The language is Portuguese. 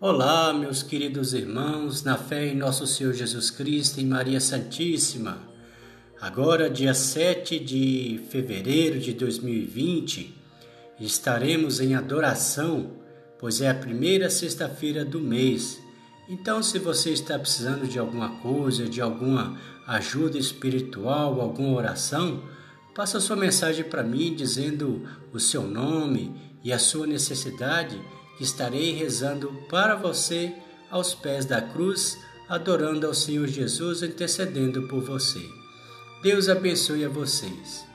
Olá, meus queridos irmãos, na fé em nosso Senhor Jesus Cristo e Maria Santíssima. Agora, dia 7 de fevereiro de 2020, estaremos em adoração, pois é a primeira sexta-feira do mês. Então, se você está precisando de alguma coisa, de alguma ajuda espiritual, alguma oração, Passa sua mensagem para mim dizendo o seu nome e a sua necessidade, estarei rezando para você aos pés da cruz, adorando ao Senhor Jesus, intercedendo por você. Deus abençoe a vocês.